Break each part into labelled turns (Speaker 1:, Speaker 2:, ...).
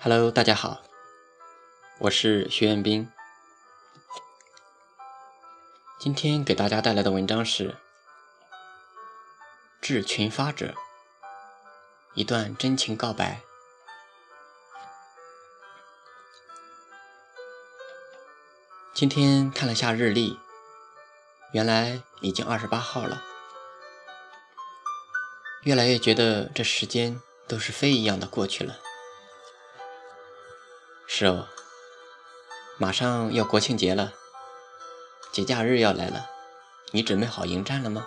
Speaker 1: Hello，大家好，我是徐彦斌。今天给大家带来的文章是《致群发者》，一段真情告白。今天看了下日历，原来已经二十八号了。越来越觉得这时间都是飞一样的过去了。是哦，马上要国庆节了，节假日要来了，你准备好迎战了吗？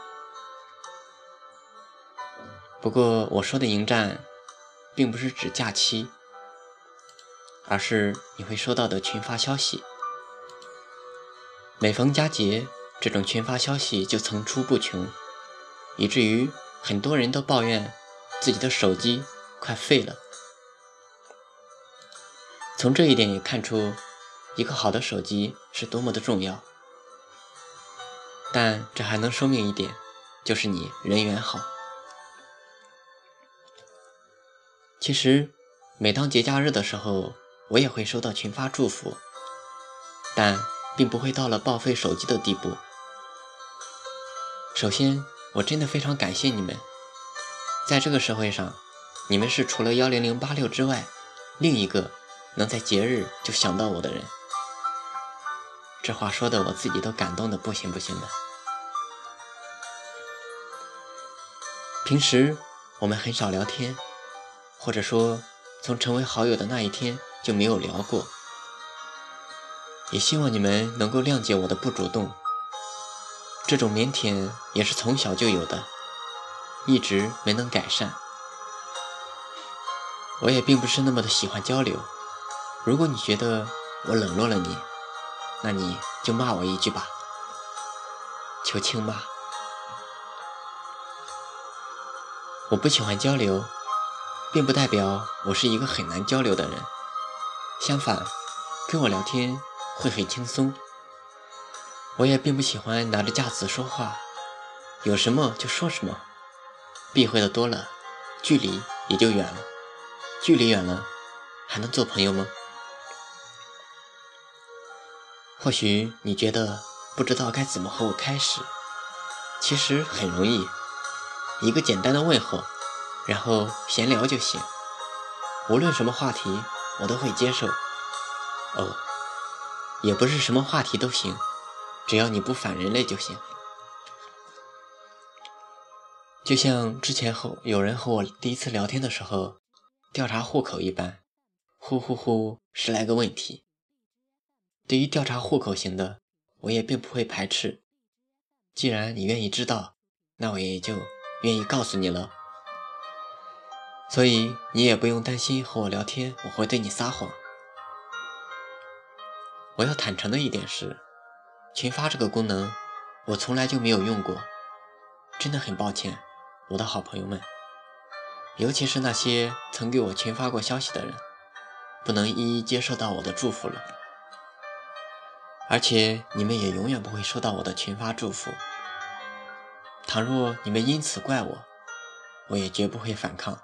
Speaker 1: 不过我说的迎战，并不是指假期，而是你会收到的群发消息。每逢佳节，这种群发消息就层出不穷，以至于很多人都抱怨自己的手机快废了。从这一点也看出，一个好的手机是多么的重要。但这还能说明一点，就是你人缘好。其实，每当节假日的时候，我也会收到群发祝福，但并不会到了报废手机的地步。首先，我真的非常感谢你们，在这个社会上，你们是除了幺零零八六之外，另一个。能在节日就想到我的人，这话说的我自己都感动的不行不行的。平时我们很少聊天，或者说从成为好友的那一天就没有聊过。也希望你们能够谅解我的不主动，这种腼腆也是从小就有的，一直没能改善。我也并不是那么的喜欢交流。如果你觉得我冷落了你，那你就骂我一句吧，求轻骂。我不喜欢交流，并不代表我是一个很难交流的人。相反，跟我聊天会很轻松。我也并不喜欢拿着架子说话，有什么就说什么。避讳的多了，距离也就远了。距离远了，还能做朋友吗？或许你觉得不知道该怎么和我开始，其实很容易，一个简单的问候，然后闲聊就行。无论什么话题，我都会接受。哦，也不是什么话题都行，只要你不反人类就行。就像之前后有人和我第一次聊天的时候，调查户口一般，呼呼呼十来个问题。对于调查户口型的，我也并不会排斥。既然你愿意知道，那我也就愿意告诉你了。所以你也不用担心和我聊天我会对你撒谎。我要坦诚的一点是，群发这个功能我从来就没有用过，真的很抱歉，我的好朋友们，尤其是那些曾给我群发过消息的人，不能一一接受到我的祝福了。而且你们也永远不会收到我的群发祝福。倘若你们因此怪我，我也绝不会反抗。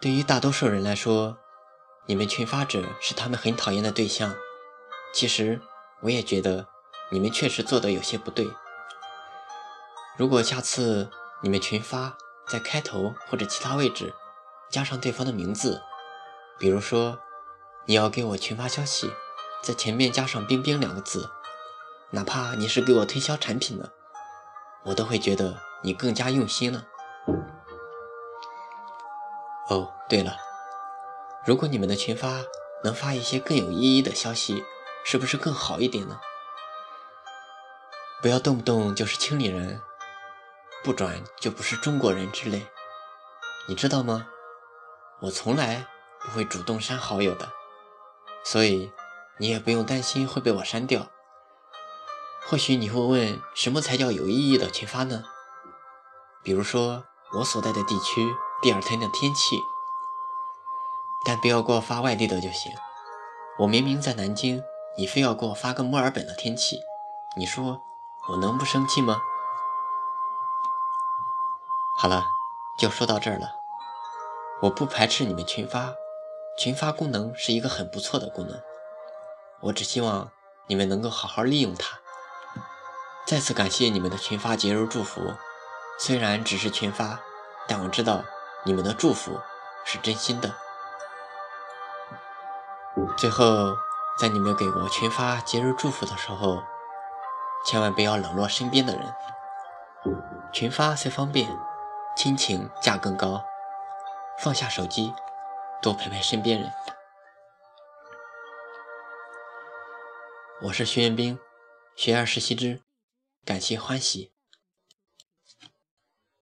Speaker 1: 对于大多数人来说，你们群发者是他们很讨厌的对象。其实我也觉得你们确实做的有些不对。如果下次你们群发在开头或者其他位置加上对方的名字，比如说。你要给我群发消息，在前面加上“冰冰”两个字，哪怕你是给我推销产品的，我都会觉得你更加用心了。哦，对了，如果你们的群发能发一些更有意义的消息，是不是更好一点呢？不要动不动就是清理人，不转就不是中国人之类，你知道吗？我从来不会主动删好友的。所以，你也不用担心会被我删掉。或许你会问，什么才叫有意义的群发呢？比如说我所在的地区第二天的天气，但不要给我发外地的就行。我明明在南京，你非要给我发个墨尔本的天气，你说我能不生气吗？好了，就说到这儿了。我不排斥你们群发，群发功能是一个很不错的功能。我只希望你们能够好好利用它。再次感谢你们的群发节日祝福，虽然只是群发，但我知道你们的祝福是真心的。最后，在你们给我群发节日祝福的时候，千万不要冷落身边的人。群发虽方便，亲情价更高。放下手机，多陪陪身边人。我是徐元兵，学而时习之，感谢欢喜。